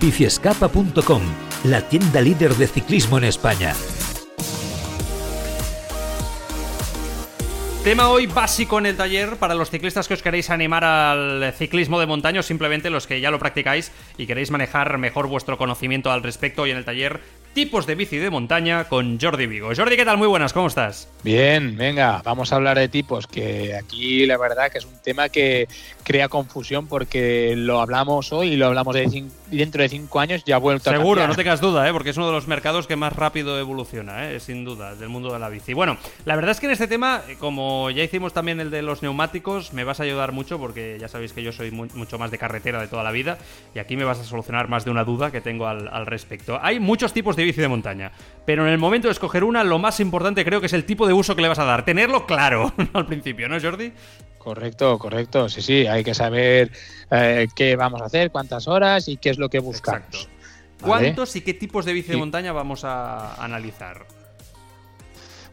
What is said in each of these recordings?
biciescapa.com, la tienda líder de ciclismo en España. Tema hoy básico en el taller para los ciclistas que os queréis animar al ciclismo de montaña o simplemente los que ya lo practicáis y queréis manejar mejor vuestro conocimiento al respecto. Hoy en el taller tipos de bici de montaña con Jordi Vigo. Jordi, ¿qué tal? Muy buenas, ¿cómo estás? Bien, venga, vamos a hablar de tipos, que aquí la verdad que es un tema que crea confusión porque lo hablamos hoy y lo hablamos de dentro de cinco años ya ha vuelto Seguro, a Seguro, no tengas duda, ¿eh? porque es uno de los mercados que más rápido evoluciona, ¿eh? sin duda, del mundo de la bici. Bueno, la verdad es que en este tema, como ya hicimos también el de los neumáticos, me vas a ayudar mucho porque ya sabéis que yo soy mucho más de carretera de toda la vida y aquí me vas a solucionar más de una duda que tengo al, al respecto. Hay muchos tipos de bici de montaña, pero en el momento de escoger una, lo más importante creo que es el tipo de uso que le vas a dar. Tenerlo claro al principio, ¿no, Jordi? Correcto, correcto. Sí, sí, hay que saber eh, qué vamos a hacer, cuántas horas y qué es lo que buscamos. ¿Cuántos y qué tipos de bici de montaña vamos a analizar?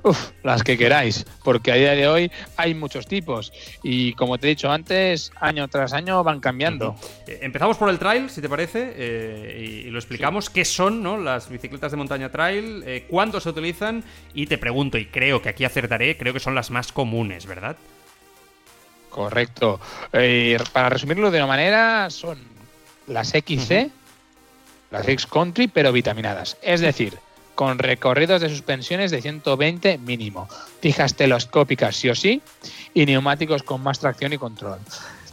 Uf, las que queráis, porque a día de hoy hay muchos tipos y como te he dicho antes, año tras año van cambiando. Eh, empezamos por el trail, si te parece, eh, y, lo explicamos, qué son ¿no? las bicicletas de montaña trail, eh, cuándo se utilizan y te pregunto, y creo que aquí acertaré, creo que son las más comunes, ¿verdad? Correcto. para resumirlo de una manera, son las XC, las X-Country, pero vitaminadas. Es decir, con recorridos de suspensiones de 120 mínimo, fijas telescópicas sí o sí y neumáticos con más tracción y control.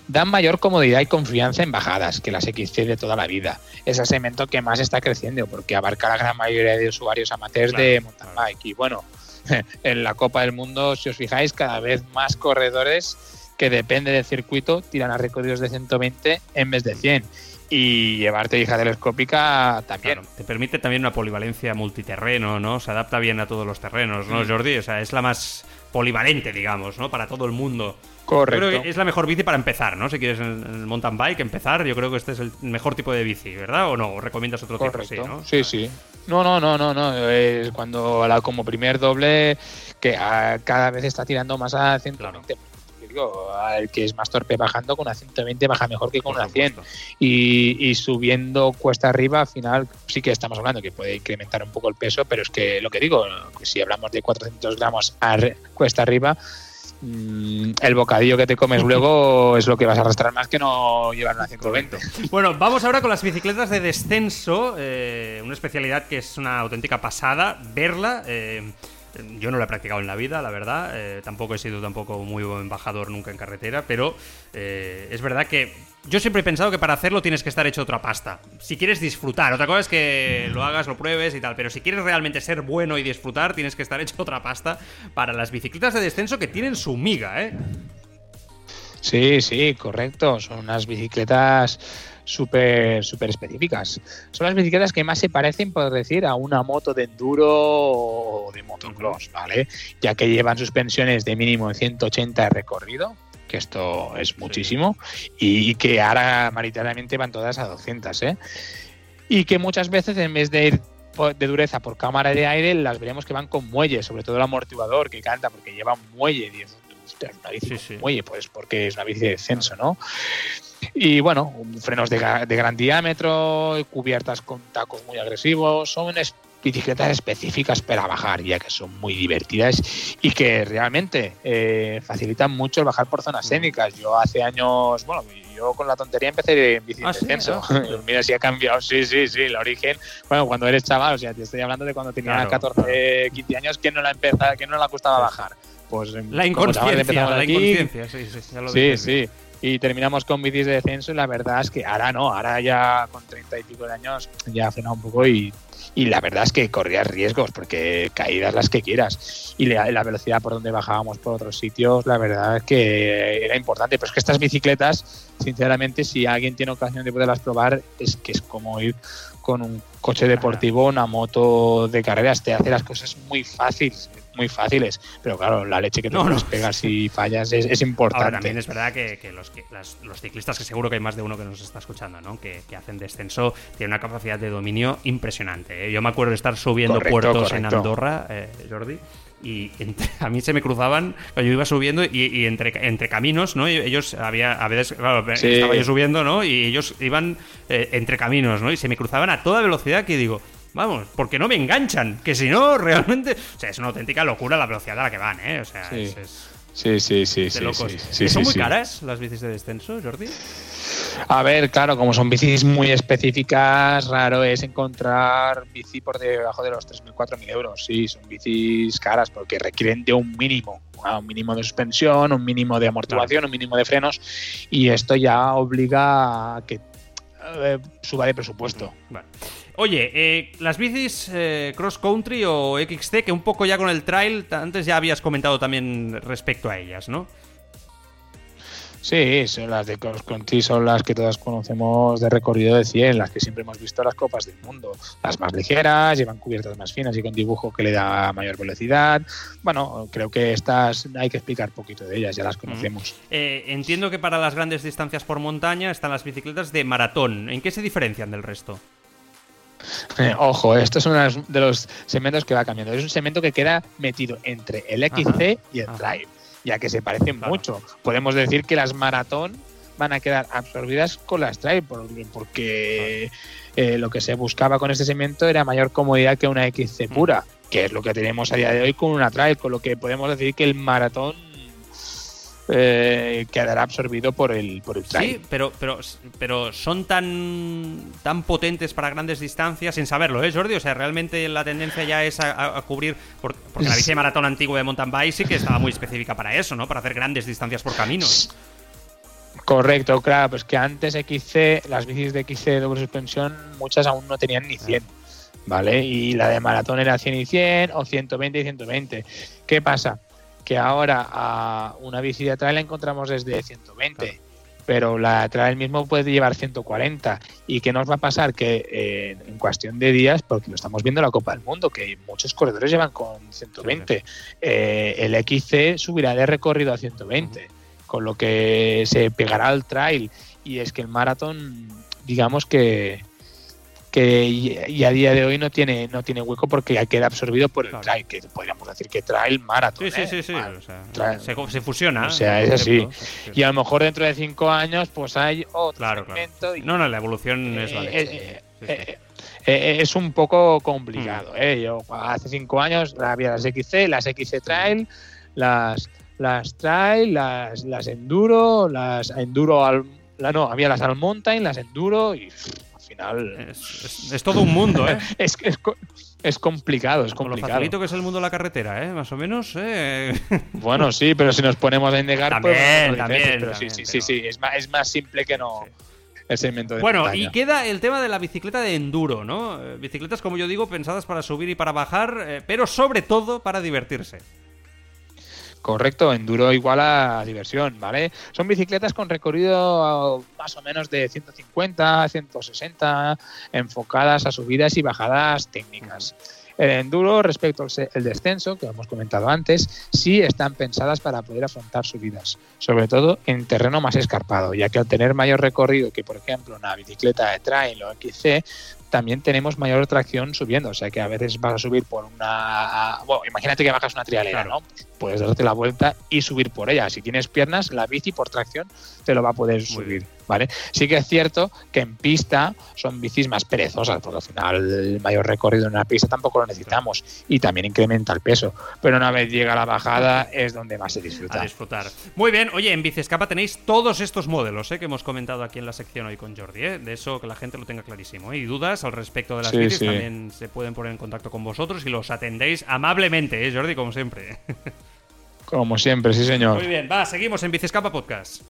Dan mayor comodidad y confianza en bajadas que las XC de toda la vida. Es el segmento que más está creciendo porque abarca la gran mayoría de usuarios amateurs de mountain bike. Y bueno, en la Copa del Mundo, si os fijáis, cada vez más corredores que depende del circuito tiran a recorridos de 120 en vez de 100 y llevarte hija telescópica también. te permite también una polivalencia multiterreno, ¿no? Se adapta bien a todos los terrenos, ¿no, mm. Jordi? O sea, es la más polivalente, digamos, ¿no? Para todo el mundo. Correcto. Yo creo que es la mejor bici para empezar, ¿no? Si quieres el mountain bike empezar, yo creo que este es el mejor tipo de bici, ¿verdad? ¿O no? ¿O recomiendas otro tipo? Sí, ¿no? Sí, sí. No, no, no, no, no. Es cuando la, como primer doble que cada vez está tirando más a 120 digo, el que es más torpe bajando con una 120 baja mejor que con una 100. Y, subiendo cuesta arriba, al final sí que estamos hablando que puede incrementar un poco el peso, pero es que lo que digo, si hablamos de 400 gramos a cuesta arriba, mm, el bocadillo que te comes luego es lo que vas a arrastrar más que no llevar una 120. Bueno, vamos ahora con las bicicletas de descenso, eh, una especialidad que es una auténtica pasada verla. Eh, yo no lo he practicado en la vida, la verdad. Eh, tampoco he sido tampoco muy buen embajador nunca en carretera, pero eh, es verdad que yo siempre he pensado que para hacerlo tienes que estar hecho otra pasta. Si quieres disfrutar, otra cosa es que lo hagas, lo pruebes y tal, pero si quieres realmente ser bueno y disfrutar, tienes que estar hecho otra pasta para las bicicletas de descenso que tienen su miga, ¿eh? Sí, sí, correcto. Son unas bicicletas súper super específicas. Son las bicicletas que más se parecen, por decir, a una moto de enduro o de motocross, ¿vale? Ya que llevan suspensiones de mínimo 180 de recorrido, que esto es muchísimo, y que ahora mayoritariamente van todas a 200, ¿eh? Y que muchas veces en vez de ir de dureza por cámara de aire, las veremos que van con muelle, sobre todo el amortiguador que canta porque lleva un muelle, una bici muelle, pues porque es una bici de descenso, ¿no? Y bueno, frenos de, gran diámetro, cubiertas con tacos muy agresivos, son bicicletas específicas para bajar, ya que son muy divertidas y que realmente eh, facilitan mucho el bajar por zonas escénicas. Yo hace años, bueno, yo con la tontería empecé en bici de ¿Ah, descenso. Ah, Mira si ha cambiado. Sí, sí, sí, el origen. Bueno, cuando eres chaval, o sea, te estoy hablando de cuando tenía 14, 15 años, que no la empezaba, que no la gustaba bajar. Pues la inconsciencia, la inconsciencia, sí, sí, ya lo sí, sí y terminamos con bicis de descenso y la verdad es que ahora no, ahora ya con treinta y pico de años ya ha frenado un poco y, y, la verdad es que corrías riesgos porque caídas las que quieras y la, la, velocidad por donde bajábamos por otros sitios la verdad es que era importante, pero es que estas bicicletas sinceramente si alguien tiene ocasión de poderlas probar es que es como ir con un coche deportivo, una moto de carreras, te hace las cosas muy fáciles muy fáciles, pero claro, la leche que te no, pegar si fallas es, importante. también es verdad que, los, los, ciclistas, que seguro que hay más de uno que nos está escuchando, ¿no? que, hacen descenso, tienen una capacidad de dominio impresionante. ¿Eh? Yo me acuerdo de estar subiendo puertos en Andorra, eh, Jordi, y a mí se me cruzaban, yo iba subiendo y, entre, entre caminos, ¿no? Ellos había, a veces, claro, estaba yo subiendo, ¿no? Y ellos iban eh, entre caminos, ¿no? Y se me cruzaban a toda velocidad que digo, vamos, porque no me enganchan, que si no, realmente, o sea, es una auténtica locura la velocidad a la que van, ¿eh? O sea, es, Sí, sí, sí. sí, sí, ¿Son muy caras las bicis de descenso, Jordi? A ver, claro, como son bicis muy específicas, raro es encontrar bici por debajo de los 3.000, 4.000 euros. Sí, son bicis caras porque requieren de un mínimo, un mínimo de suspensión, un mínimo de amortiguación, un mínimo de frenos y esto ya obliga a que eh, suba de presupuesto. Oye, eh, las bicis eh, cross country o XC, que un poco ya con el trail, antes ya habías comentado también respecto a ellas, ¿no? Sí, son las de cross country son las que todas conocemos de recorrido de 100, las que siempre hemos visto las copas del mundo. Las más ligeras, llevan cubiertas más finas y con dibujo que le da mayor velocidad. Bueno, creo que estas hay que explicar poquito de ellas, ya las conocemos. Eh, entiendo que para las grandes distancias por montaña están las bicicletas de maratón. ¿En qué se diferencian del resto? Eh, ojo, esto es uno de los segmentos que va cambiando. Es un segmento que queda metido entre el XC y el Drive, ya que se parecen mucho. Podemos decir que las maratón van a quedar absorbidas con las Drive, porque eh, lo que se buscaba con este segmento era mayor comodidad que una XC pura, que es lo que tenemos a día de hoy con una Drive, con lo que podemos decir que el maratón eh, quedará absorbido por el, por el Sí, pero, pero, pero son tan, tan potentes para grandes distancias sin saberlo, ¿eh, Jordi? O sea, realmente la tendencia ya es a, cubrir. Porque, la bici de maratón antigua de mountain bike sí que estaba muy específica para eso, ¿no? Para hacer grandes distancias por caminos. Correcto, claro, pues que antes XC, las bicis de XC de doble suspensión, muchas aún no tenían ni 100. ¿Vale? Y la de maratón era 100 y 100 o 120 y 120. ¿Qué pasa? Que ahora a una bici de trail la encontramos desde 120, pero la trail mismo puede llevar 140. ¿Y qué nos va a pasar? Que eh, en cuestión de días, porque lo estamos viendo en la Copa del Mundo, que muchos corredores llevan con 120, eh, el XC subirá de recorrido a 120, con lo que se pegará al trail. Y es que el maratón, digamos que que y a día de hoy no tiene no tiene hueco porque queda absorbido por el trail, que podríamos decir que trail maratón. Sí, sí, sí, se, se, fusiona. O sea, es así. Y a lo mejor dentro de cinco años pues hay otro claro, No, no, la evolución es la eh, eh, eh, es un poco complicado. Mm. Yo hace cinco años había las XC, las XC Trail, las las Trail, las, las Enduro, las Enduro al, la, no, había las Al Mountain, las Enduro y es, todo un mundo, ¿eh? es, es, complicado, es complicado. lo facilito que es el mundo de la carretera, ¿eh? Más o menos, ¿eh? Bueno, sí, pero si nos ponemos a indagar, pues, también, también, pero sí, sí, sí, sí, es más, es más simple que no. El segmento de bueno, y queda el tema de la bicicleta de enduro, ¿no? Eh, bicicletas, como yo digo, pensadas para subir y para bajar, eh, pero sobre todo para divertirse. Correcto, enduro igual a diversión, ¿vale? Son bicicletas con recorrido más o menos de 150, 160, enfocadas a subidas y bajadas técnicas. El enduro respecto al descenso, que hemos comentado antes, sí están pensadas para poder afrontar subidas, sobre todo en terreno más escarpado, ya que al tener mayor recorrido que, por ejemplo, una bicicleta de trail o XC, también tenemos mayor tracción subiendo. O sea que a veces vas a subir por una. Bueno, imagínate que bajas una trialera, ¿no? Puedes darte la vuelta y subir por ella. Si tienes piernas, la bici por tracción te lo va a poder subir. ¿Vale? Sí que es cierto que en pista son bicis más perezosas, porque al final el mayor recorrido en una pista tampoco lo necesitamos y también incrementa el peso. Pero una vez llega la bajada es donde más se disfruta. A disfrutar. Muy bien, oye, en Bicescapa tenéis todos estos modelos ¿eh? que hemos comentado aquí en la sección hoy con Jordi, ¿eh? de eso que la gente lo tenga clarísimo. ¿eh? Y dudas al respecto de las bicis también se pueden poner en contacto con vosotros y los atendéis amablemente, ¿eh, Jordi? Como siempre. Como siempre, sí señor. Muy bien, va, seguimos en Bicescapa Podcast.